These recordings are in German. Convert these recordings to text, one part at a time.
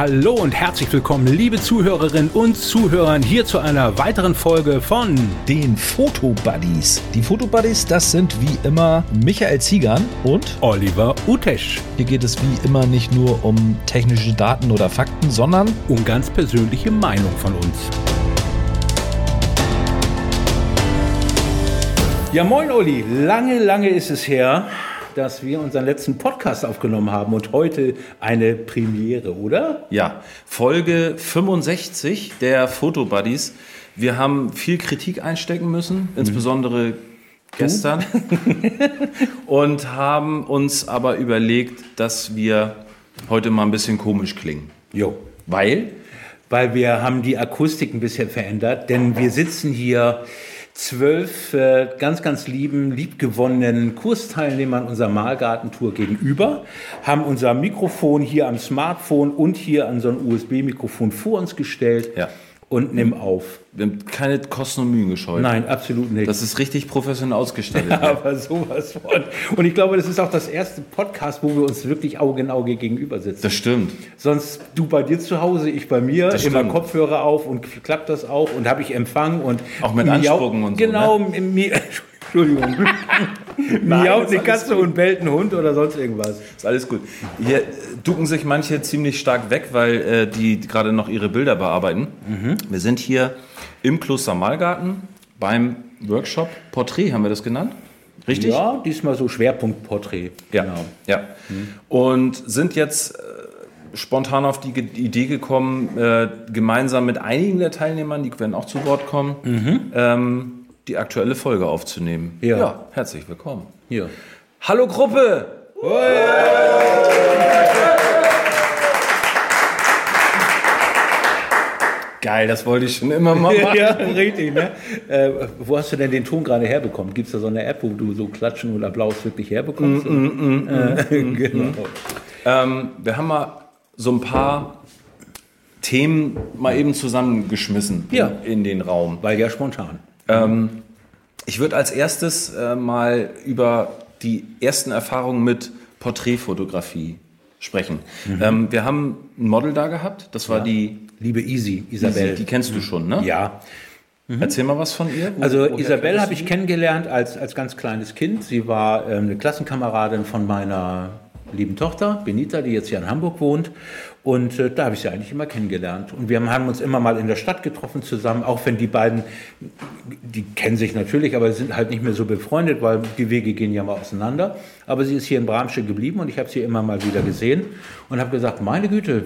Hallo und herzlich willkommen, liebe Zuhörerinnen und Zuhörer, hier zu einer weiteren Folge von den Fotobuddies. Die Fotobuddies, das sind wie immer Michael Ziegern und Oliver Utesch. Hier geht es wie immer nicht nur um technische Daten oder Fakten, sondern um ganz persönliche Meinung von uns. Ja, moin Olli, lange, lange ist es her, dass wir unseren letzten Podcast aufgenommen haben und heute eine Premiere, oder? Ja, Folge 65 der Fotobuddies. Wir haben viel Kritik einstecken müssen, mhm. insbesondere gestern, und haben uns aber überlegt, dass wir heute mal ein bisschen komisch klingen. Jo. Weil? Weil wir haben die Akustik ein bisschen verändert, denn wir sitzen hier zwölf äh, ganz, ganz lieben, liebgewonnenen Kursteilnehmern unserer Malgartentour gegenüber, haben unser Mikrofon hier am Smartphone und hier an so ein USB-Mikrofon vor uns gestellt. Ja und nimm auf. Wir haben keine Kosten und Mühen gescheut. Nein, absolut nicht. Das ist richtig professionell ausgestattet. Ja, aber sowas von. Und ich glaube, das ist auch das erste Podcast, wo wir uns wirklich Auge in Auge gegenüber sitzen. Das stimmt. Sonst du bei dir zu Hause, ich bei mir, das immer stimmt. Kopfhörer auf und klappt das auch und habe ich Empfang und auch mit Anspucken und so. Genau, ne? Entschuldigung. Miaut eine Katze und bellt ein Hund oder sonst irgendwas. Ist alles gut. Hier ducken sich manche ziemlich stark weg, weil äh, die gerade noch ihre Bilder bearbeiten. Mhm. Wir sind hier im Kloster Malgarten beim Workshop Porträt, haben wir das genannt? Richtig? Ja, diesmal so Schwerpunkt Porträt. Ja, genau. ja. Mhm. Und sind jetzt äh, spontan auf die Idee gekommen, äh, gemeinsam mit einigen der Teilnehmern, die werden auch zu Wort kommen, mhm. ähm, die aktuelle Folge aufzunehmen. Ja. ja herzlich willkommen. Hier. Hallo Gruppe! Geil, das wollte ich schon immer mal machen. ja, richtig. Ne? Äh, wo hast du denn den Ton gerade herbekommen? Gibt es da so eine App, wo du so Klatschen oder Applaus wirklich herbekommst? Mm, mm, mm, äh, mm, genau. Mm. Ähm, wir haben mal so ein paar Themen mal eben zusammengeschmissen ja. in, in den Raum. Weil ja spontan. Ähm, ich würde als erstes äh, mal über die ersten Erfahrungen mit Porträtfotografie sprechen. Mhm. Ähm, wir haben ein Model da gehabt, das war ja. die liebe Easy, Isabel. Die kennst du schon, ne? Ja. Mhm. Erzähl mal was von ihr. Wo, also Isabel habe ich kennengelernt als, als ganz kleines Kind. Sie war ähm, eine Klassenkameradin von meiner lieben Tochter, Benita, die jetzt hier in Hamburg wohnt. Und äh, da habe ich sie eigentlich immer kennengelernt. Und wir haben uns immer mal in der Stadt getroffen zusammen, auch wenn die beiden, die kennen sich natürlich, aber sind halt nicht mehr so befreundet, weil die Wege gehen ja mal auseinander. Aber sie ist hier in Bramsche geblieben und ich habe sie immer mal wieder gesehen und habe gesagt, meine Güte,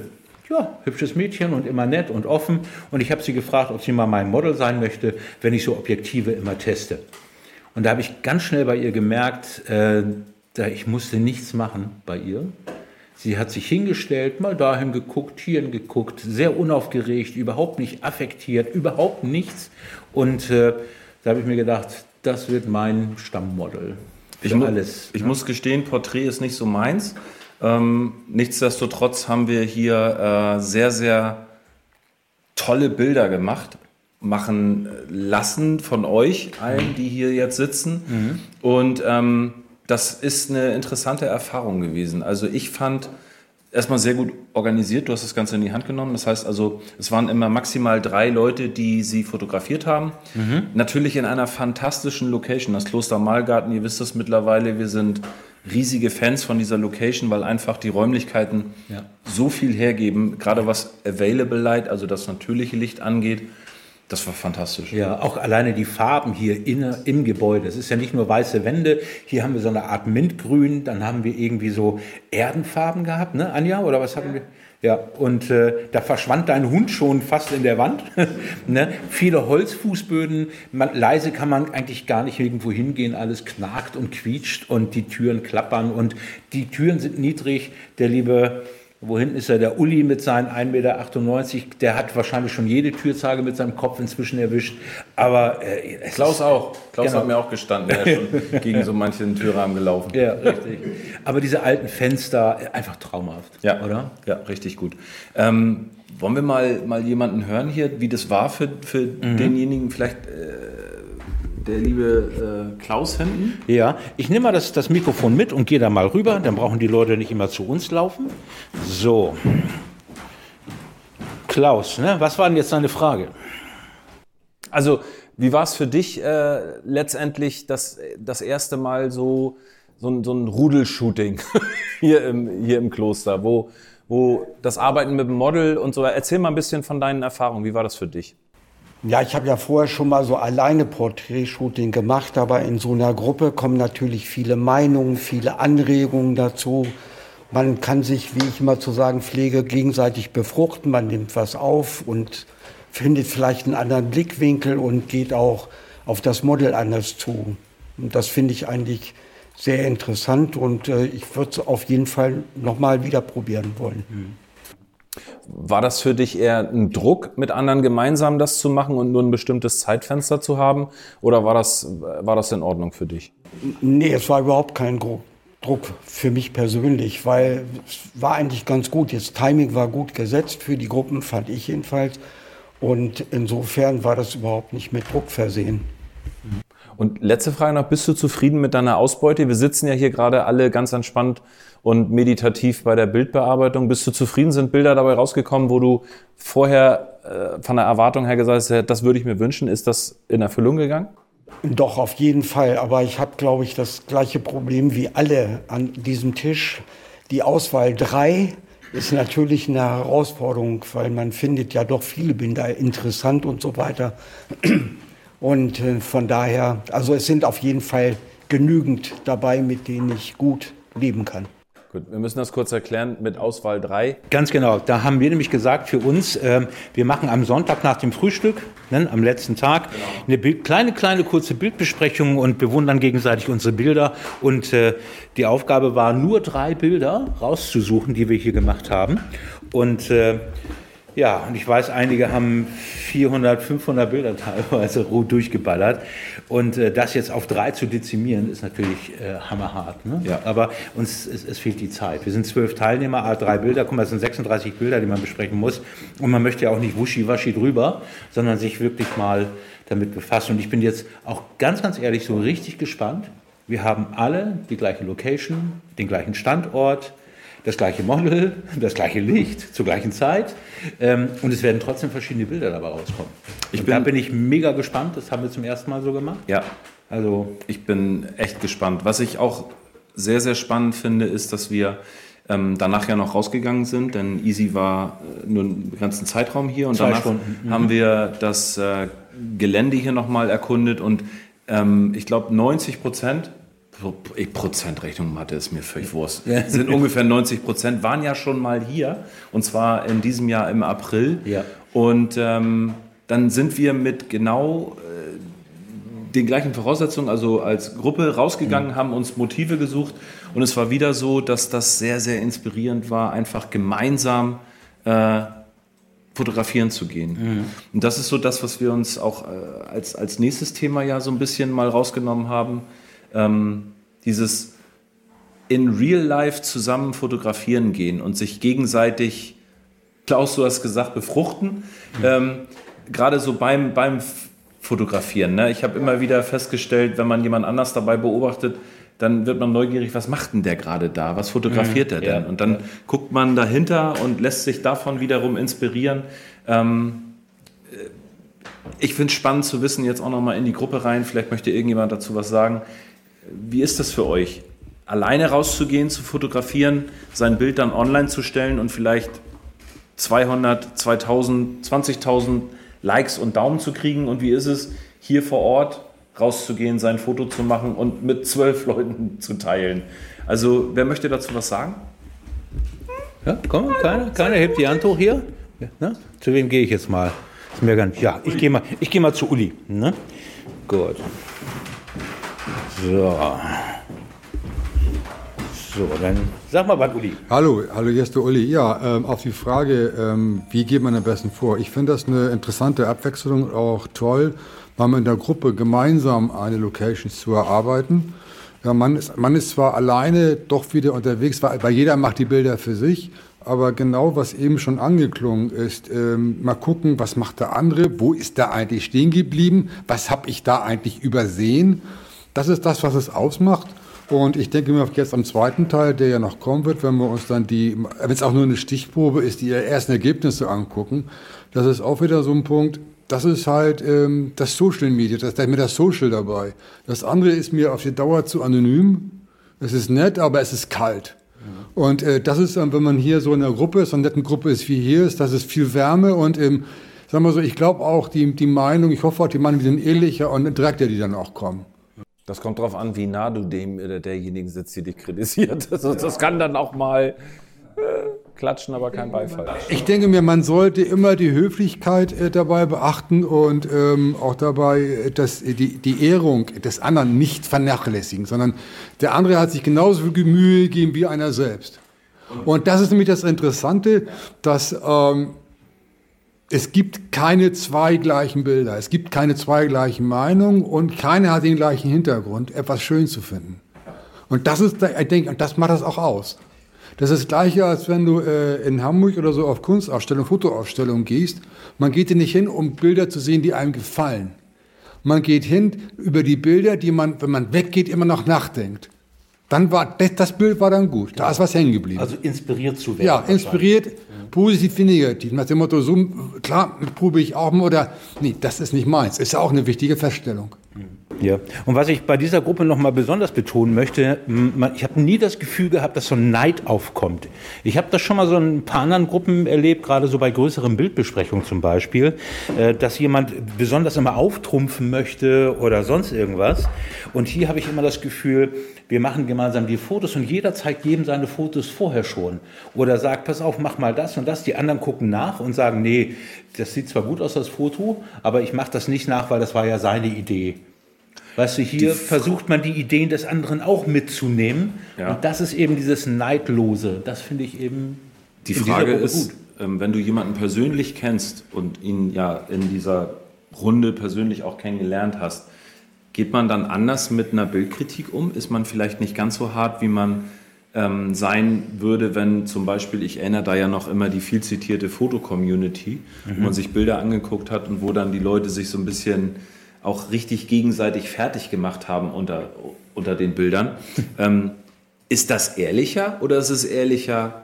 ja, hübsches Mädchen und immer nett und offen. Und ich habe sie gefragt, ob sie mal mein Model sein möchte, wenn ich so Objektive immer teste. Und da habe ich ganz schnell bei ihr gemerkt, äh, ich musste nichts machen bei ihr. Sie hat sich hingestellt, mal dahin geguckt, hierhin geguckt, sehr unaufgeregt, überhaupt nicht affektiert, überhaupt nichts. Und äh, da habe ich mir gedacht, das wird mein Stammmodel. Ich, mu alles, ich ne? muss gestehen, Porträt ist nicht so meins. Ähm, nichtsdestotrotz haben wir hier äh, sehr, sehr tolle Bilder gemacht, machen lassen von euch allen, die hier jetzt sitzen. Mhm. Und ähm, das ist eine interessante Erfahrung gewesen. Also ich fand erstmal sehr gut organisiert. Du hast das Ganze in die Hand genommen. Das heißt also, es waren immer maximal drei Leute, die sie fotografiert haben. Mhm. Natürlich in einer fantastischen Location. Das Kloster Malgarten, ihr wisst das mittlerweile, wir sind riesige Fans von dieser Location, weil einfach die Räumlichkeiten ja. so viel hergeben, gerade was Available Light, also das natürliche Licht angeht. Das war fantastisch. Ja, auch alleine die Farben hier in, im Gebäude. Es ist ja nicht nur weiße Wände. Hier haben wir so eine Art Mintgrün. Dann haben wir irgendwie so Erdenfarben gehabt, ne, Anja? Oder was haben wir? Ja, und äh, da verschwand dein Hund schon fast in der Wand. ne? Viele Holzfußböden. Man, leise kann man eigentlich gar nicht irgendwo hingehen. Alles knarkt und quietscht und die Türen klappern und die Türen sind niedrig. Der liebe wo hinten ist ja der Uli mit seinen 1,98 Meter, der hat wahrscheinlich schon jede Türzage mit seinem Kopf inzwischen erwischt. Aber äh, Klaus auch. Klaus genau. hat mir auch gestanden, er ist schon gegen so manchen Türrahmen gelaufen. Ja, richtig. Aber diese alten Fenster, einfach traumhaft, ja. oder? Ja, richtig gut. Ähm, wollen wir mal, mal jemanden hören hier, wie das war für, für mhm. denjenigen, vielleicht äh, der liebe äh, Klaus hinten. Ja, ich nehme mal das, das Mikrofon mit und gehe da mal rüber. Dann brauchen die Leute nicht immer zu uns laufen. So. Klaus, ne? was war denn jetzt deine Frage? Also, wie war es für dich äh, letztendlich das, das erste Mal so, so ein, so ein Rudelshooting hier im, hier im Kloster, wo, wo das Arbeiten mit dem Model und so. Erzähl mal ein bisschen von deinen Erfahrungen. Wie war das für dich? Ja, ich habe ja vorher schon mal so alleine Porträtshooting gemacht, aber in so einer Gruppe kommen natürlich viele Meinungen, viele Anregungen dazu. Man kann sich, wie ich immer zu sagen pflege, gegenseitig befruchten. Man nimmt was auf und findet vielleicht einen anderen Blickwinkel und geht auch auf das Model anders zu. Und das finde ich eigentlich sehr interessant und äh, ich würde es auf jeden Fall nochmal wieder probieren wollen. Mhm. War das für dich eher ein Druck, mit anderen gemeinsam das zu machen und nur ein bestimmtes Zeitfenster zu haben? Oder war das, war das in Ordnung für dich? Nee, es war überhaupt kein Druck. für mich persönlich, weil es war eigentlich ganz gut. Das Timing war gut gesetzt für die Gruppen, fand ich jedenfalls. Und insofern war das überhaupt nicht mit Druck versehen. Und letzte Frage noch, bist du zufrieden mit deiner Ausbeute? Wir sitzen ja hier gerade alle ganz entspannt und meditativ bei der Bildbearbeitung. Bist du zufrieden? Sind Bilder dabei rausgekommen, wo du vorher äh, von der Erwartung her gesagt hast, das würde ich mir wünschen? Ist das in Erfüllung gegangen? Doch, auf jeden Fall. Aber ich habe, glaube ich, das gleiche Problem wie alle an diesem Tisch. Die Auswahl drei ist natürlich eine Herausforderung, weil man findet ja doch viele Bilder interessant und so weiter. Und äh, von daher, also es sind auf jeden Fall genügend dabei, mit denen ich gut leben kann. Gut, wir müssen das kurz erklären mit Auswahl 3. Ganz genau. Da haben wir nämlich gesagt für uns, äh, wir machen am Sonntag nach dem Frühstück, ne, am letzten Tag, genau. eine Bild, kleine, kleine, kurze Bildbesprechung und bewundern gegenseitig unsere Bilder. Und äh, die Aufgabe war, nur drei Bilder rauszusuchen, die wir hier gemacht haben. Und äh, ja, und ich weiß, einige haben 400, 500 Bilder teilweise durchgeballert. Und äh, das jetzt auf drei zu dezimieren, ist natürlich äh, hammerhart. Ne? Ja. Aber uns es, es, fehlt die Zeit. Wir sind zwölf Teilnehmer, a drei Bilder. Guck mal, das sind 36 Bilder, die man besprechen muss. Und man möchte ja auch nicht wuschi-waschi drüber, sondern sich wirklich mal damit befassen. Und ich bin jetzt auch ganz, ganz ehrlich so richtig gespannt. Wir haben alle die gleiche Location, den gleichen Standort, das gleiche Model, das gleiche Licht zur gleichen Zeit ähm, und es werden trotzdem verschiedene Bilder dabei rauskommen. Ich bin, da bin ich mega gespannt, das haben wir zum ersten Mal so gemacht. Ja, also ich bin echt gespannt. Was ich auch sehr, sehr spannend finde, ist, dass wir ähm, danach ja noch rausgegangen sind, denn Easy war äh, nur einen ganzen Zeitraum hier und Zwei danach Stunden. Mhm. haben wir das äh, Gelände hier nochmal erkundet und ähm, ich glaube 90 Prozent Prozentrechnung Mathe ist mir völlig wurscht. Sind ungefähr 90 Prozent, waren ja schon mal hier und zwar in diesem Jahr im April. Ja. Und ähm, dann sind wir mit genau äh, den gleichen Voraussetzungen, also als Gruppe rausgegangen, mhm. haben uns Motive gesucht und es war wieder so, dass das sehr, sehr inspirierend war, einfach gemeinsam äh, fotografieren zu gehen. Mhm. Und das ist so das, was wir uns auch äh, als, als nächstes Thema ja so ein bisschen mal rausgenommen haben ähm, dieses in Real Life zusammen fotografieren gehen und sich gegenseitig, Klaus, du hast gesagt, befruchten. Mhm. Ähm, Gerade so beim, beim Fotografieren. Ne? Ich habe immer wieder festgestellt, wenn man jemand anders dabei beobachtet, dann wird man neugierig, was macht denn der gerade da? Was fotografiert mhm, er denn? Ja, und dann ja. guckt man dahinter und lässt sich davon wiederum inspirieren. Ähm, äh, ich finde es spannend zu wissen, jetzt auch nochmal in die Gruppe rein, vielleicht möchte irgendjemand dazu was sagen. Wie ist das für euch? Alleine rauszugehen, zu fotografieren, sein Bild dann online zu stellen und vielleicht 200, 2000, 20.000 Likes und Daumen zu kriegen? Und wie ist es, hier vor Ort rauszugehen, sein Foto zu machen und mit zwölf Leuten zu teilen? Also, wer möchte dazu was sagen? Ja, komm, keiner, keiner hebt die Hand hoch hier. Ja, ne? Zu wem gehe ich jetzt mal? Ja, ich gehe mal, geh mal zu Uli. Ne? Gut. So. So, dann sag mal was, Uli. Hallo, hallo, hier ist der Uli. Ja, ähm, auf die Frage, ähm, wie geht man am besten vor? Ich finde das eine interessante Abwechslung, auch toll, mal mit der Gruppe gemeinsam eine Location zu erarbeiten. Ja, man ist, man ist zwar alleine doch wieder unterwegs, weil, weil jeder macht die Bilder für sich, aber genau, was eben schon angeklungen ist, ähm, mal gucken, was macht der andere, wo ist der eigentlich stehen geblieben, was habe ich da eigentlich übersehen das ist das, was es ausmacht. Und ich denke mir jetzt am zweiten Teil, der ja noch kommen wird, wenn wir uns dann die, wenn es auch nur eine Stichprobe ist, die ersten Ergebnisse angucken, das ist auch wieder so ein Punkt, das ist halt ähm, das Social Media, das, da ist mir das Social dabei. Das andere ist mir auf die Dauer zu anonym. Es ist nett, aber es ist kalt. Und äh, das ist, wenn man hier so in einer Gruppe, so einer netten Gruppe ist wie hier ist, das ist viel Wärme und ähm, sagen wir so, ich glaube auch die, die Meinung, ich hoffe auch die Meinung, die sind ehrlicher und direkter, die dann auch kommen. Das kommt darauf an, wie nah du dem oder derjenigen sitzt, die dich kritisiert. Also das kann dann auch mal äh, klatschen, aber kein Beifall. Ich denke mir, man sollte immer die Höflichkeit äh, dabei beachten und ähm, auch dabei äh, dass, die, die Ehrung des anderen nicht vernachlässigen, sondern der andere hat sich genauso viel Mühe gegeben wie einer selbst. Und das ist nämlich das Interessante, dass ähm, es gibt keine zwei gleichen Bilder, es gibt keine zwei gleichen Meinungen und keiner hat den gleichen Hintergrund, etwas schön zu finden. Und das ist, ich denke, und das macht das auch aus. Das ist das Gleiche, als wenn du äh, in Hamburg oder so auf Kunstausstellung, Fotoausstellung gehst. Man geht hier nicht hin, um Bilder zu sehen, die einem gefallen. Man geht hin über die Bilder, die man, wenn man weggeht, immer noch nachdenkt. Dann war das, das Bild war dann gut. Da ist was hängen geblieben. Also inspiriert zu werden. Ja, inspiriert, positiv wie negativ. Nach dem Motto, so, klar, probe ich auch mal oder, nee, das ist nicht meins. Ist ja auch eine wichtige Feststellung. Ja. Und was ich bei dieser Gruppe noch mal besonders betonen möchte, ich habe nie das Gefühl gehabt, dass so ein Neid aufkommt. Ich habe das schon mal so in ein paar anderen Gruppen erlebt, gerade so bei größeren Bildbesprechungen zum Beispiel, äh, dass jemand besonders immer auftrumpfen möchte oder sonst irgendwas. Und hier habe ich immer das Gefühl, wir machen gemeinsam die Fotos und jeder zeigt jedem seine Fotos vorher schon. Oder sagt, pass auf, mach mal das und das. Die anderen gucken nach und sagen, nee, das sieht zwar gut aus, das Foto, aber ich mache das nicht nach, weil das war ja seine Idee. Weißt du, hier versucht man die Ideen des anderen auch mitzunehmen. Ja. Und das ist eben dieses Neidlose. Das finde ich eben. Die Frage ist, ähm, wenn du jemanden persönlich kennst und ihn ja in dieser Runde persönlich auch kennengelernt hast, geht man dann anders mit einer Bildkritik um? Ist man vielleicht nicht ganz so hart, wie man ähm, sein würde, wenn zum Beispiel, ich erinnere da ja noch immer die viel zitierte Foto-Community, mhm. wo man sich Bilder angeguckt hat und wo dann die Leute sich so ein bisschen auch richtig gegenseitig fertig gemacht haben unter, unter den Bildern. ähm, ist das ehrlicher oder ist es ehrlicher,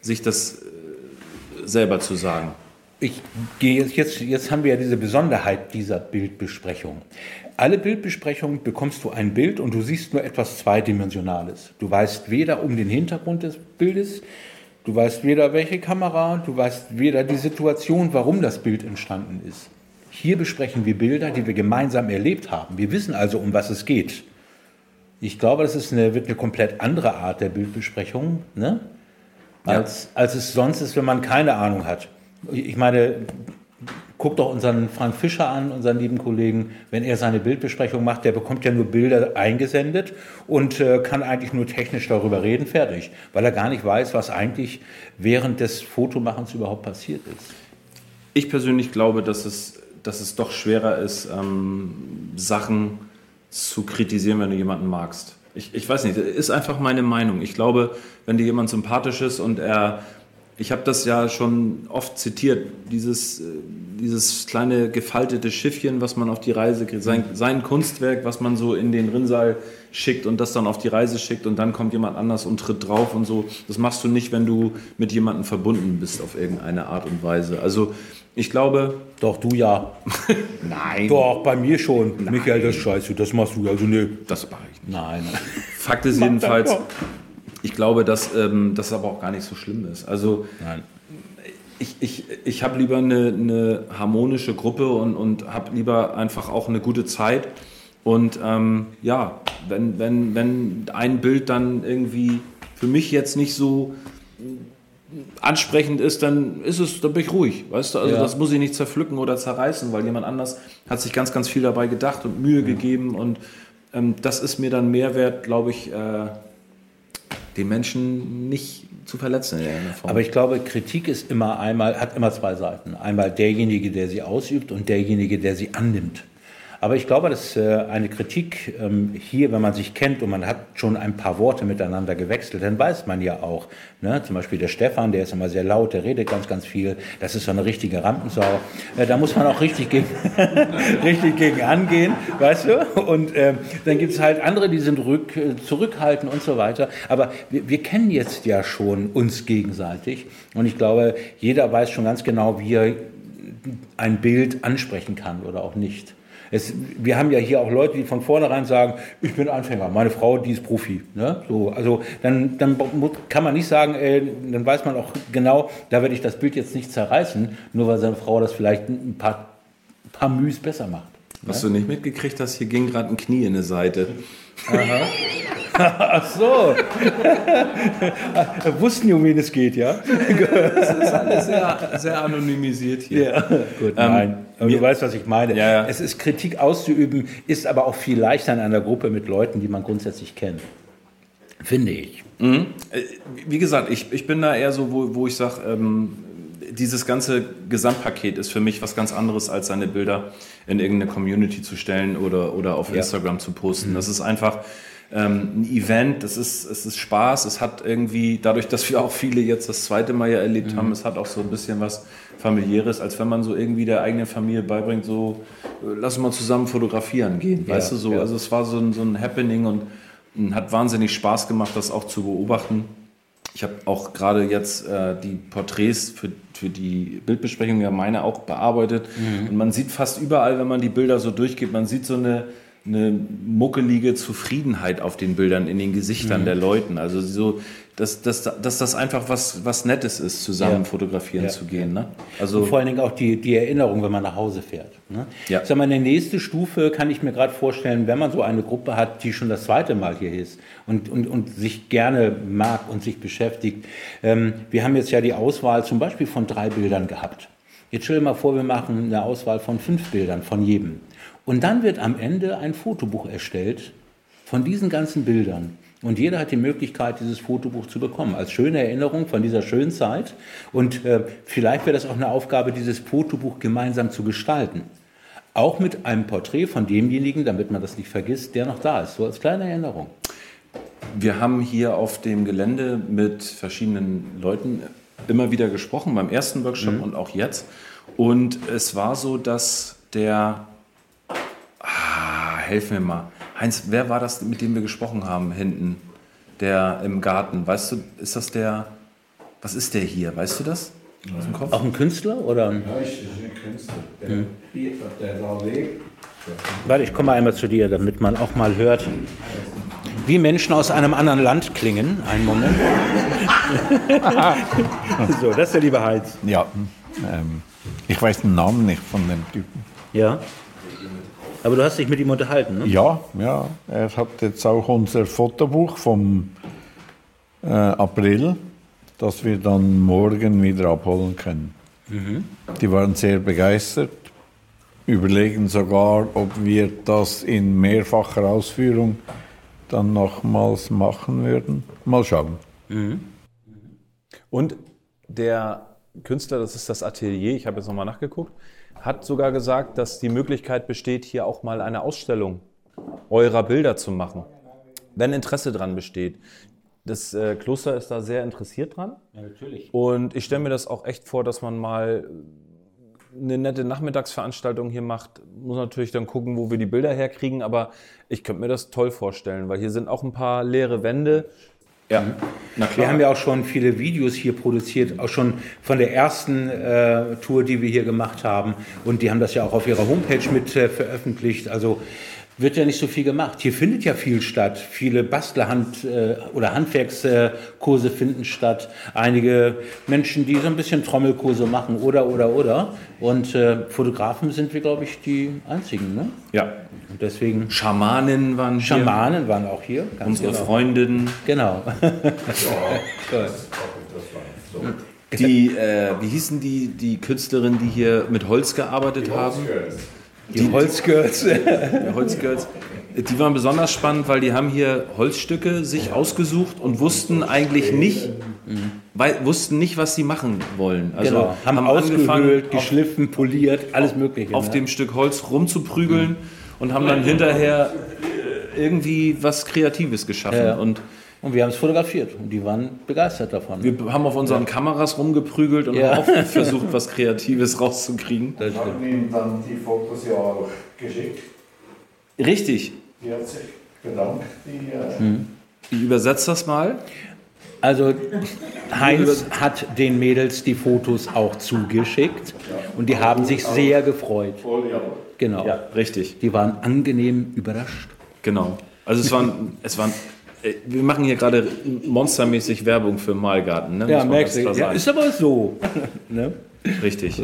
sich das äh, selber zu sagen? Ich gehe jetzt, jetzt haben wir ja diese Besonderheit dieser Bildbesprechung. Alle Bildbesprechungen bekommst du ein Bild und du siehst nur etwas Zweidimensionales. Du weißt weder um den Hintergrund des Bildes, du weißt weder welche Kamera, du weißt weder die Situation, warum das Bild entstanden ist. Hier besprechen wir Bilder, die wir gemeinsam erlebt haben. Wir wissen also, um was es geht. Ich glaube, das ist eine, wird eine komplett andere Art der Bildbesprechung, ne? als, ja. als es sonst ist, wenn man keine Ahnung hat. Ich meine, guck doch unseren Frank Fischer an, unseren lieben Kollegen, wenn er seine Bildbesprechung macht, der bekommt ja nur Bilder eingesendet und äh, kann eigentlich nur technisch darüber reden, fertig, weil er gar nicht weiß, was eigentlich während des Fotomachens überhaupt passiert ist. Ich persönlich glaube, dass es dass es doch schwerer ist, ähm, Sachen zu kritisieren, wenn du jemanden magst. Ich, ich weiß nicht, ist einfach meine Meinung. Ich glaube, wenn dir jemand sympathisch ist und er, ich habe das ja schon oft zitiert, dieses, äh, dieses kleine gefaltete Schiffchen, was man auf die Reise kriegt, sein, sein Kunstwerk, was man so in den Rinnsal schickt und das dann auf die Reise schickt und dann kommt jemand anders und tritt drauf und so. Das machst du nicht, wenn du mit jemandem verbunden bist auf irgendeine Art und Weise. Also ich glaube. Doch, du ja. Nein. Doch, bei mir schon. Nein. Michael, das scheiße, das machst du. Also, nö. Das mache ich nicht. Nein. Fakt ist jedenfalls, ich glaube, dass ähm, das aber auch gar nicht so schlimm ist. Also, Nein. ich, ich, ich habe lieber eine, eine, harmonische Gruppe und, und habe lieber einfach auch eine gute Zeit. Und ähm, ja, wenn, wenn, wenn ein Bild dann irgendwie für mich jetzt nicht so ansprechend ist, dann ist es, dann bin ich ruhig, weißt du? Also ja. das muss ich nicht zerpflücken oder zerreißen, weil jemand anders hat sich ganz, ganz viel dabei gedacht und Mühe mhm. gegeben und ähm, das ist mir dann Mehrwert, glaube ich, äh, den Menschen nicht zu verletzen in irgendeiner Form. Aber ich glaube, Kritik ist immer einmal, hat immer zwei Seiten. Einmal derjenige, der sie ausübt und derjenige, der sie annimmt. Aber ich glaube, dass äh, eine Kritik ähm, hier, wenn man sich kennt und man hat schon ein paar Worte miteinander gewechselt, dann weiß man ja auch. Ne? Zum Beispiel der Stefan, der ist immer sehr laut, der redet ganz, ganz viel. Das ist so eine richtige Rampensau. Äh, da muss man auch richtig gegen, richtig gegen angehen, weißt du? Und äh, dann gibt es halt andere, die sind rück, äh, zurückhaltend und so weiter. Aber wir, wir kennen jetzt ja schon uns gegenseitig. Und ich glaube, jeder weiß schon ganz genau, wie er ein Bild ansprechen kann oder auch nicht. Es, wir haben ja hier auch Leute, die von vornherein sagen, ich bin Anfänger, meine Frau, die ist Profi. Ne? So, also dann, dann kann man nicht sagen, ey, dann weiß man auch genau, da werde ich das Bild jetzt nicht zerreißen, nur weil seine Frau das vielleicht ein paar, ein paar Müs besser macht. Hast du nicht mitgekriegt, dass hier ging gerade ein Knie in die Seite? Aha. Ach so. Wussten die, um wen es geht, ja? Das ist alles sehr, sehr anonymisiert hier. Ja, gut, nein. Ähm, du weißt, was ich meine. Ja, ja. Es ist Kritik auszuüben, ist aber auch viel leichter in einer Gruppe mit Leuten, die man grundsätzlich kennt. Finde ich. Mhm. Wie gesagt, ich, ich bin da eher so, wo, wo ich sage, ähm, dieses ganze Gesamtpaket ist für mich was ganz anderes, als seine Bilder in irgendeine Community zu stellen oder, oder auf Ja. Instagram zu posten. Das ist einfach ähm, ein Event, das ist, es ist Spaß, es hat irgendwie, dadurch, dass wir auch viele jetzt das zweite Mal ja erlebt haben, es hat auch so ein bisschen was familiäres, als wenn man so irgendwie der eigenen Familie beibringt, so äh, lass uns mal zusammen fotografieren gehen, Ja, weißt du so. ja. Also es war so ein, so ein Happening und hat wahnsinnig Spaß gemacht, das auch zu beobachten. Ich habe auch gerade jetzt äh, die Porträts für, für die Bildbesprechung, ja meine auch bearbeitet. Und man sieht fast überall, wenn man die Bilder so durchgeht, man sieht so eine, eine muckelige Zufriedenheit auf den Bildern, in den Gesichtern der Leuten. Also so, dass, dass, dass das einfach was, was Nettes ist, zusammen Ja. fotografieren Ja. zu gehen. Ne? Und Also vor allen Dingen auch die, die Erinnerung, wenn man nach Hause fährt. Ne? Ja. Ich sag mal, eine nächste Stufe kann ich mir gerade vorstellen, wenn man so eine Gruppe hat, die schon das zweite Mal hier ist und, und, und sich gerne mag und sich beschäftigt. Ähm, wir haben jetzt ja die Auswahl zum Beispiel von drei Bildern gehabt. Jetzt stell dir mal vor, wir machen eine Auswahl von fünf Bildern von jedem. Und dann wird am Ende ein Fotobuch erstellt von diesen ganzen Bildern. Und jeder hat die Möglichkeit, dieses Fotobuch zu bekommen, als schöne Erinnerung von dieser schönen Zeit. Und äh, vielleicht wäre das auch eine Aufgabe, dieses Fotobuch gemeinsam zu gestalten. Auch mit einem Porträt von demjenigen, damit man das nicht vergisst, der noch da ist, so als kleine Erinnerung. Wir haben hier auf dem Gelände mit verschiedenen Leuten immer wieder gesprochen, beim ersten Workshop und auch jetzt. Und es war so, dass der, helf mir mal, Heinz, wer war das, mit dem wir gesprochen haben hinten, der im Garten? Weißt du, ist das der, was ist der hier? Weißt du das aus dem Kopf? Auch ein Künstler oder ein. Ja, ich ist ein Künstler. Der, hier, der. Warte, ich komme mal einmal zu dir, damit man auch mal hört, wie Menschen aus einem anderen Land klingen. Einen Moment. so, das ist der liebe Heinz. Ja, ähm, ich weiß den Namen nicht von dem Typen. Ja. Aber du hast dich mit ihm unterhalten, ne? Ja, ja, er hat jetzt auch unser Fotobuch vom äh, April, das wir dann morgen wieder abholen können. Die waren sehr begeistert, überlegen sogar, ob wir das in mehrfacher Ausführung dann nochmals machen würden. Mal schauen. Und der Künstler, das ist das Atelier, ich habe jetzt nochmal nachgeguckt, hat sogar gesagt, dass die Möglichkeit besteht, hier auch mal eine Ausstellung eurer Bilder zu machen, wenn Interesse dran besteht. Das äh, Kloster ist da sehr interessiert dran. Ja, natürlich. Und ich stelle mir das auch echt vor, dass man mal eine nette Nachmittagsveranstaltung hier macht. Muss natürlich dann gucken, wo wir die Bilder herkriegen, aber ich könnte mir das toll vorstellen, weil hier sind auch ein paar leere Wände. Ja, na klar. Wir haben ja auch schon viele Videos hier produziert, auch schon von der ersten äh, Tour, die wir hier gemacht haben. Und die haben das ja auch auf ihrer Homepage mit äh, veröffentlicht. Also wird ja nicht so viel gemacht. Hier findet ja viel statt. Viele Bastlerhand- äh, oder Handwerkskurse finden statt. Einige Menschen, die so ein bisschen Trommelkurse machen oder, oder, oder. Und äh, Fotografen sind wir, glaube ich, die einzigen. Ne? ja. Und deswegen, Schamanen waren hier. Schamanen waren auch hier. Ganz Unsere genau. Freundin, Genau. die, äh, wie hießen die, die Künstlerin, die hier mit Holz gearbeitet haben? Die Holzgirls. Die Holzgirls. Die waren besonders spannend, weil die haben hier Holzstücke sich ausgesucht und wussten eigentlich nicht, weil, wussten nicht, was sie machen wollen. Also genau. Haben, angefangen, ausgehöhlt, auf- geschliffen, poliert, alles Mögliche. auf ne? dem Stück Holz rumzuprügeln und haben dann hinterher irgendwie was Kreatives geschaffen. Ja. Und Und wir haben es fotografiert und die waren begeistert davon. wir haben auf unseren Kameras rumgeprügelt und Ja. haben auch versucht, was Kreatives rauszukriegen. Das stimmt. ihm dann die Fotos ja auch geschickt. Richtig. Die hat sich bedankt. Die, äh, Ich übersetze das mal. Also Heinz hat den Mädels die Fotos auch zugeschickt und die haben sich sehr gefreut. Genau. Ja, richtig. Die waren angenehm überrascht. Genau. Also es waren, es waren, wir machen hier gerade monstermäßig Werbung für Malgarten. Ne? Ja, merkst du. Ja, ist aber so. ne? Richtig.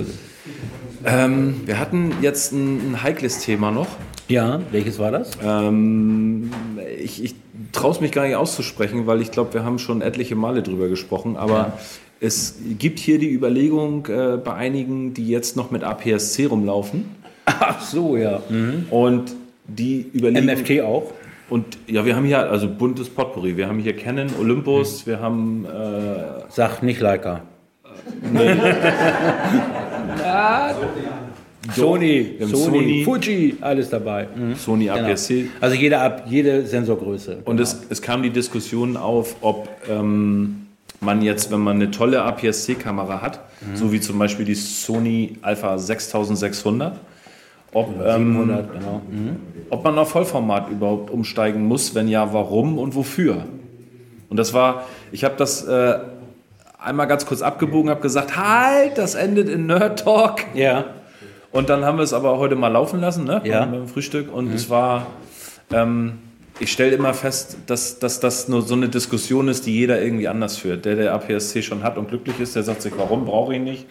Ähm, wir hatten jetzt ein, ein heikles Thema noch. Ja, welches war das? Ähm, ich ich traue es mich gar nicht auszusprechen, weil ich glaube, wir haben schon etliche Male drüber gesprochen. Aber es gibt hier die Überlegung äh, bei einigen, die jetzt noch mit APS-C rumlaufen Ach so, ja. und die überlegen. MFT auch. Und ja, wir haben hier also buntes Potpourri. Wir haben hier Canon, Olympus, wir haben äh, Sagt nicht Leica. Sony, Wir haben Sony, Sony. Fuji, alles dabei. Mhm. Sony Genau. APS-C. Also jede, Ab- jede Sensorgröße. Und es, es kam die Diskussion auf, ob ähm, man jetzt, wenn man eine tolle APS-C-Kamera hat, so wie zum Beispiel die Sony Alpha 6600, ob, ähm, 700, genau. Mhm. ob man auf Vollformat überhaupt umsteigen muss, wenn ja, warum und wofür. Und das war, ich habe das äh, einmal ganz kurz abgebogen, habe gesagt, halt, das endet in Nerd Talk. Ja. Und dann haben wir es aber heute mal laufen lassen, ne? Ja. Beim Frühstück. Und es war, ähm, ich stelle immer fest, dass, dass das nur so eine Diskussion ist, die jeder irgendwie anders führt. Der, der APS-C schon hat und glücklich ist, der sagt sich, warum brauche ich nicht?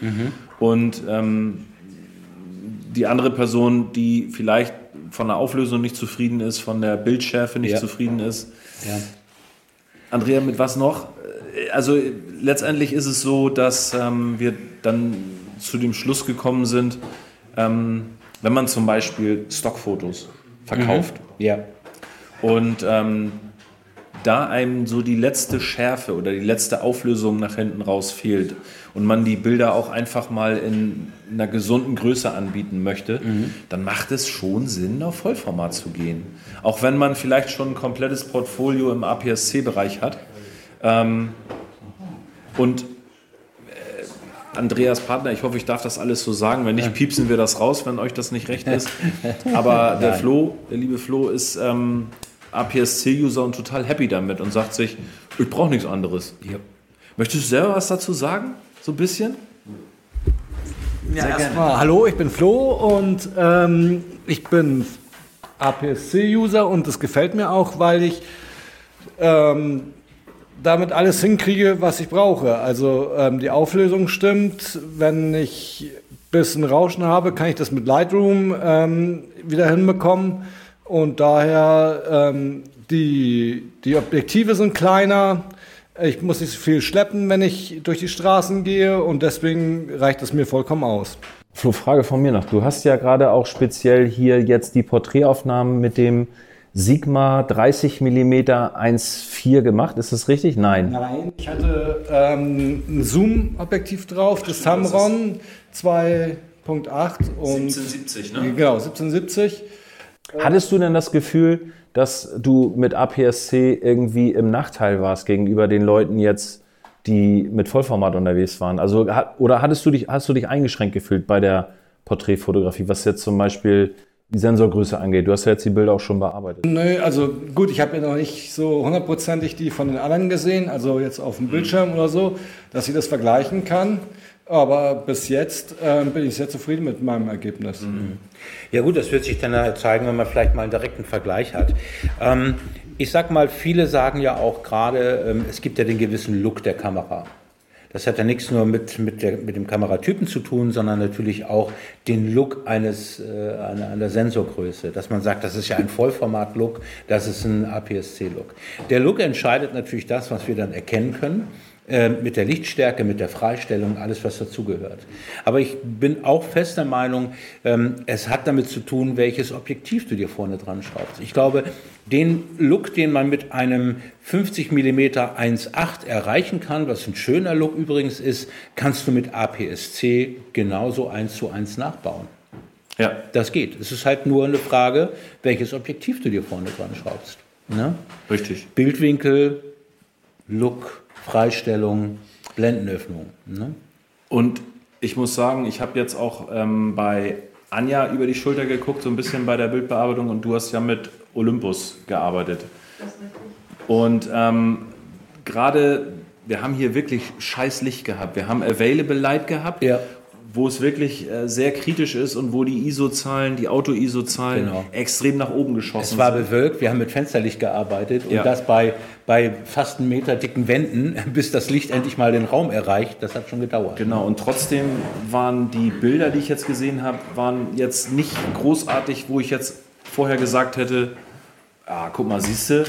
Und ähm, die andere Person, die vielleicht von der Auflösung nicht zufrieden ist, von der Bildschärfe nicht Ja. zufrieden ist. ja. Andrea, mit was noch? Also letztendlich ist es so, dass ähm, wir dann zu dem Schluss gekommen sind, ähm, wenn man zum Beispiel Stockfotos verkauft Ja. und ähm, da einem so die letzte Schärfe oder die letzte Auflösung nach hinten raus fehlt und man die Bilder auch einfach mal in einer gesunden Größe anbieten möchte, dann macht es schon Sinn, auf Vollformat zu gehen. Auch wenn man vielleicht schon ein komplettes Portfolio im APS-C-Bereich hat. Ähm, und äh, Andreas Partner, ich hoffe, ich darf das alles so sagen. Wenn nicht, piepsen wir das raus, wenn euch das nicht recht ist. Aber der Flo, der liebe Flo, ist ähm, APS-C-User und total happy damit und sagt sich, ich brauche nichts anderes. Möchtest du selber was dazu sagen? So ein bisschen? Ja, erstmal, hallo, ich bin Flo und ähm, ich bin APS-C-User und das gefällt mir auch, weil ich ähm, damit alles hinkriege, was ich brauche. Also ähm, die Auflösung stimmt. Wenn ich ein bisschen Rauschen habe, kann ich das mit Lightroom ähm, wieder hinbekommen. Und daher ähm, die, die Objektive sind kleiner. Ich muss nicht so viel schleppen, wenn ich durch die Straßen gehe und deswegen reicht es mir vollkommen aus. Flo, Frage von mir noch. Du hast ja gerade auch speziell hier jetzt die Porträtaufnahmen mit dem Sigma 30 mm 1.4 gemacht. Ist das richtig? Nein. Nein, ich hatte ähm, ein Zoom-Objektiv drauf, das Tamron 2.8 und 1770, ne? genau 1770. Hattest du denn das Gefühl, dass du mit APS-C irgendwie im Nachteil warst gegenüber den Leuten jetzt, die mit Vollformat unterwegs waren? Also, oder hattest du dich, hast du dich eingeschränkt gefühlt bei der Porträtfotografie, was jetzt zum Beispiel die Sensorgröße angeht? Du hast ja jetzt die Bilder auch schon bearbeitet. Nö, also gut, ich habe ja noch nicht so hundertprozentig die von den anderen gesehen, also jetzt auf dem Bildschirm oder so, dass ich das vergleichen kann. Aber bis jetzt ähm, bin ich sehr zufrieden mit meinem Ergebnis. Ja gut, das wird sich dann halt zeigen, wenn man vielleicht mal einen direkten Vergleich hat. Ähm, ich sag mal, viele sagen ja auch gerade, ähm, es gibt ja den gewissen Look der Kamera. Das hat ja nichts nur mit, mit, der, mit dem Kameratypen zu tun, sondern natürlich auch den Look eines, äh, einer, einer Sensorgröße. Dass man sagt, das ist ja ein Vollformat-Look, das ist ein APS-C-Look. Der Look entscheidet natürlich das, was wir dann erkennen können äh, mit der Lichtstärke, mit der Freistellung, alles, was dazugehört. Aber ich bin auch fest der Meinung, ähm, es hat damit zu tun, welches Objektiv du dir vorne dran schraubst. Ich glaube, den Look, den man mit einem 50 mm 1.8 erreichen kann, was ein schöner Look übrigens ist, kannst du mit APS-C genauso eins zu eins nachbauen. Ja. Das geht. Es ist halt nur eine Frage, welches Objektiv du dir vorne dran schraubst. Ne? Richtig. Bildwinkel, Look, Freistellung, Blendenöffnung. Ne? Und ich muss sagen, ich habe jetzt auch ähm, bei Anja über die Schulter geguckt, so ein bisschen bei der Bildbearbeitung und du hast ja mit Olympus gearbeitet. Und ähm, gerade, wir haben hier wirklich scheiß Licht gehabt. Wir haben Available Light gehabt, Ja. Wo es wirklich äh, sehr kritisch ist und wo die ISO-Zahlen, die Auto-ISO-Zahlen Genau. extrem nach oben geschossen Es war sind. bewölkt, wir haben mit Fensterlicht gearbeitet und Ja. das bei, bei fast einen Meter dicken Wänden, bis das Licht endlich mal den Raum erreicht, das hat schon gedauert. Genau, und trotzdem waren die Bilder, die ich jetzt gesehen habe, waren jetzt nicht großartig, wo ich jetzt vorher gesagt hätte, ah, guck mal, siehst du,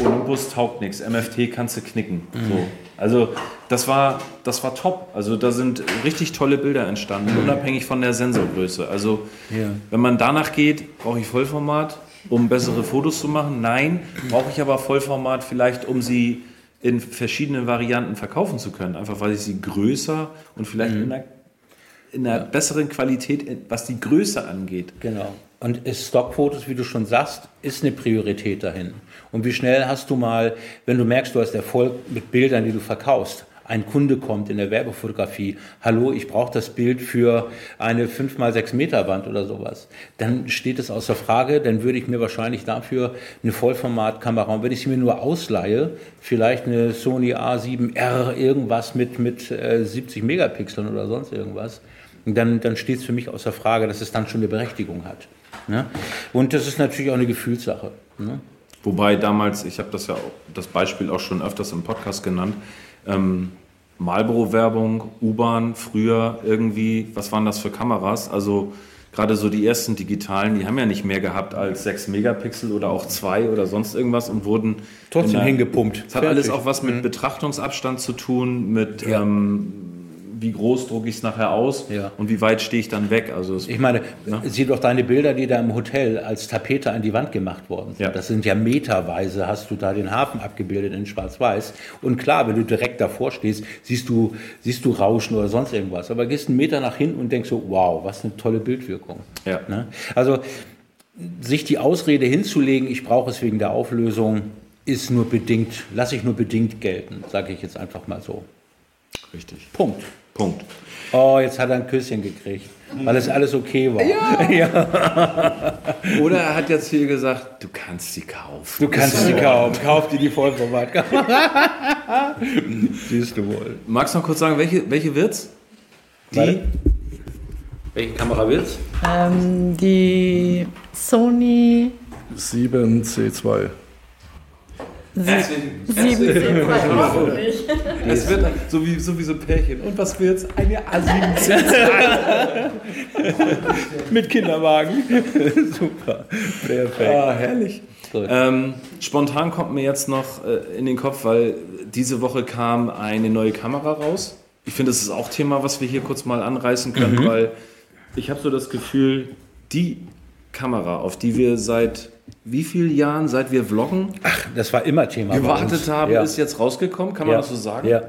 Olympus taugt nichts, MFT kannst du knicken. So. Also das war, das war top. Also da sind richtig tolle Bilder entstanden, unabhängig von der Sensorgröße. Also Ja. wenn man danach geht, brauche ich Vollformat, um bessere Fotos zu machen. Nein, brauche ich aber Vollformat vielleicht, um sie in verschiedenen Varianten verkaufen zu können. Einfach weil ich sie größer und vielleicht in einer, in einer besseren Qualität, was die Größe angeht. Genau. Und Stockfotos, wie du schon sagst, ist eine Priorität dahin. Und wie schnell hast du mal, wenn du merkst, du hast Erfolg mit Bildern, die du verkaufst, ein Kunde kommt in der Werbefotografie, hallo, ich brauche das Bild für eine 5x6 Meter Wand oder sowas, dann steht es außer Frage, dann würde ich mir wahrscheinlich dafür eine Vollformatkamera, und wenn ich sie mir nur ausleihe, vielleicht eine Sony A7R irgendwas mit, mit äh, 70 Megapixeln oder sonst irgendwas, dann, dann steht es für mich außer Frage, dass es dann schon eine Berechtigung hat. Ne? Und das ist natürlich auch eine Gefühlssache. Ne? Wobei damals, ich habe das ja auch, das Beispiel auch schon öfters im Podcast genannt, ähm, Marlboro-Werbung, U-Bahn, früher irgendwie, was waren das für Kameras? Also gerade so die ersten digitalen, die haben ja nicht mehr gehabt als 6 Megapixel oder auch 2 oder sonst irgendwas und wurden Trotzdem der- hingepumpt. Es hat Fertig. alles auch was mit Betrachtungsabstand zu tun, mit Ja. ähm, wie groß drucke ich es nachher aus Ja. und wie weit stehe ich dann weg. Also Ich meine, Ja. sieh doch deine Bilder, die da im Hotel als Tapete an die Wand gemacht worden sind. Ja. Das sind ja meterweise, hast du da den Hafen abgebildet in Schwarz-Weiß. Und klar, wenn du direkt davor stehst, siehst du, siehst du Rauschen oder sonst irgendwas. Aber gehst einen Meter nach hinten und denkst so, wow, was eine tolle Bildwirkung. Ja. Ne? Also sich die Ausrede hinzulegen, ich brauche es wegen der Auflösung, ist nur bedingt, lasse ich nur bedingt gelten, sage ich jetzt einfach mal so. richtig. Punkt. Punkt. Oh, jetzt hat er ein Küsschen gekriegt, weil es alles okay war. Oder er hat jetzt hier gesagt, du kannst sie kaufen. Du kannst sie kaufen. Kauf dir die Vollformatkamera. Siehst du wohl. Magst du noch kurz sagen, welche, welche wird's? Die Warte. Welche Kamera willst Ähm, die Sony 7C2. 7C2, hoffentlich. Es wird so wie, so wie so ein Pärchen. Und was wird's? Eine A7 Mit Kinderwagen. Super. Perfekt. Ah, herrlich. Ähm, spontan kommt mir jetzt noch äh, in den Kopf, weil diese Woche kam eine neue Kamera raus. Ich finde, das ist auch Thema, was wir hier kurz mal anreißen können, weil ich habe so das Gefühl, die Kamera, auf die wir seit wie vielen Jahren, seit wir vloggen, Das war immer Thema. gewartet haben, ja. ist jetzt rausgekommen, kann man ja. das so sagen? Ja.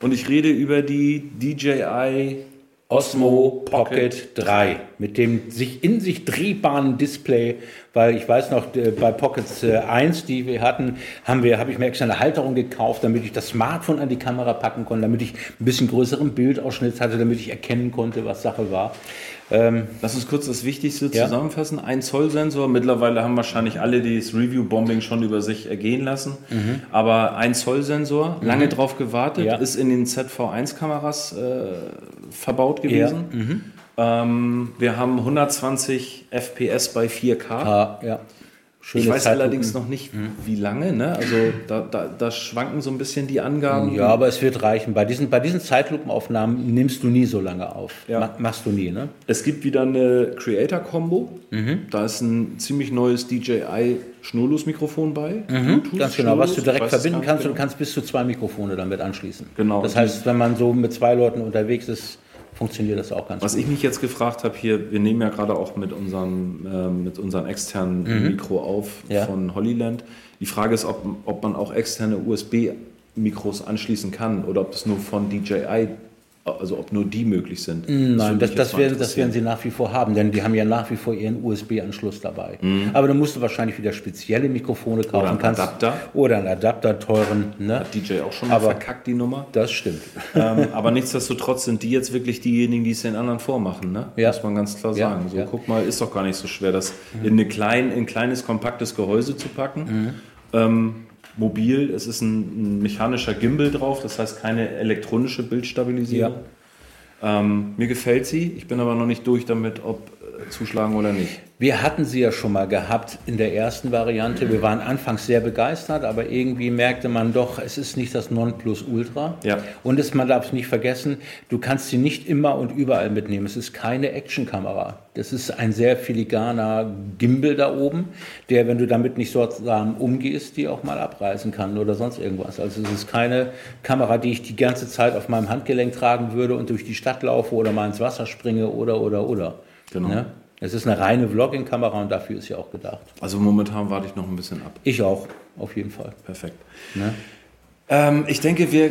Und ich rede über die DJI Osmo Pocket 3 mit dem sich in sich drehbaren Display, weil ich weiß noch, äh, bei Pockets äh, 1, die wir hatten, haben wir, habe ich mir extra eine Halterung gekauft, damit ich das Smartphone an die Kamera packen konnte, damit ich ein bisschen größeren Bildausschnitt hatte, damit ich erkennen konnte, was Sache war. Ähm, Lass uns kurz das Wichtigste Ja. zusammenfassen. Ein Zoll Sensor. Mittlerweile haben wahrscheinlich alle das Review-Bombing schon über sich ergehen lassen. Aber ein Zoll Sensor, lange drauf gewartet, Ja. ist in den ZV1-Kameras äh, verbaut gewesen. Ähm, wir haben 120 FPS bei 4K. ah, ja. Schöne ich weiß Zeitlupen. allerdings noch nicht, wie lange. Ne? Also da, da, da schwanken so ein bisschen die Angaben. Ja, aber es wird reichen. Bei diesen, bei diesen Zeitlupenaufnahmen nimmst du nie so lange auf. Ja. Ma machst du nie, ne? Es gibt wieder eine Creator-Combo. Mhm. Da ist ein ziemlich neues DJI Schnurlos-Mikrofon bei. Mhm. Ganz genau, was du direkt verbinden kannst und genau. du kannst bis zu zwei Mikrofone damit anschließen. Genau. Das heißt, wenn man so mit zwei Leuten unterwegs ist, funktioniert das auch ganz Was gut. ich mich jetzt gefragt habe hier, wir nehmen ja gerade auch mit unserem, ähm, mit unserem externen Mikro auf Mhm. Ja. von Hollyland. Die Frage ist, ob, ob man auch externe USB-Mikros anschließen kann oder ob es nur von DJI also ob nur die möglich sind. Nein, würde das, das, mal werden, das werden sie nach wie vor haben, denn die haben ja nach wie vor ihren USB-Anschluss dabei. Mhm. Aber dann musst du wahrscheinlich wieder spezielle Mikrofone kaufen. einen kannst, Adapter. Oder einen Adapter, teuren. Ne? DJ auch schon mal Aber- verkackt, die Nummer. Das stimmt. ähm, aber nichtsdestotrotz sind die jetzt wirklich diejenigen, die es den anderen vormachen, ne? Ja. Muss man ganz klar Ja, sagen. So, ja. guck mal, ist doch gar nicht so schwer, das in, eine klein, in ein kleines, kompaktes Gehäuse zu packen. Ähm, mobil, es ist ein, ein mechanischer Gimbal drauf, das heißt keine elektronische Bildstabilisierung. Ähm, mir gefällt sie, ich bin aber noch nicht durch damit, ob äh, zuschlagen oder nicht. Wir hatten sie ja schon mal gehabt in der ersten Variante. Wir waren anfangs sehr begeistert, aber irgendwie merkte man doch, es ist nicht das Nonplusultra. Ja. Und es, man darf es nicht vergessen, du kannst sie nicht immer und überall mitnehmen. Es ist keine Actionkamera. Das ist ein sehr filigraner Gimbal da oben, der, wenn du damit nicht sorgsam umgehst, die auch mal abreißen kann oder sonst irgendwas. Also es ist keine Kamera, die ich die ganze Zeit auf meinem Handgelenk tragen würde und durch die Stadt laufe oder mal ins Wasser springe oder, oder, oder. Genau. Ne? Es ist eine reine Vlogging-Kamera und dafür ist sie auch gedacht. Also momentan warte ich noch ein bisschen ab. Ich auch, auf jeden Fall. Perfekt. Ne? Ähm, ich denke, wir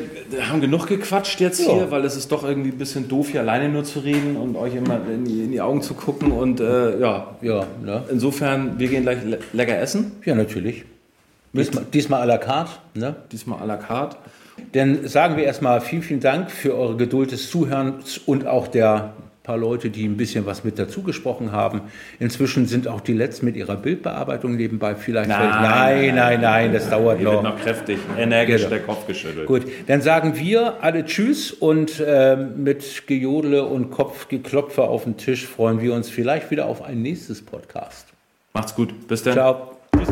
haben genug gequatscht jetzt Ja. hier, weil es ist doch irgendwie ein bisschen doof, hier alleine nur zu reden und euch immer in die, in die Augen zu gucken. Und äh, ja, Ja, ne? insofern, wir gehen gleich le lecker essen. ja natürlich. Diesmal, diesmal à la carte. Ne? Diesmal à la carte. Denn sagen wir erstmal vielen, vielen Dank für eure Geduld des Zuhörens und auch der paar Leute, die ein bisschen was mit dazu gesprochen haben. Inzwischen sind auch die Letzten mit ihrer Bildbearbeitung nebenbei vielleicht. Nein, nein, nein, nein, das dauert Hier wird noch. noch kräftig, energisch Genau. der Kopf geschüttelt. Gut, dann sagen wir alle Tschüss und ähm, mit Gejodle und Kopfgeklopfe auf den Tisch freuen wir uns vielleicht wieder auf ein nächstes Podcast. Macht's gut. Bis dann. Ciao. Tschüss.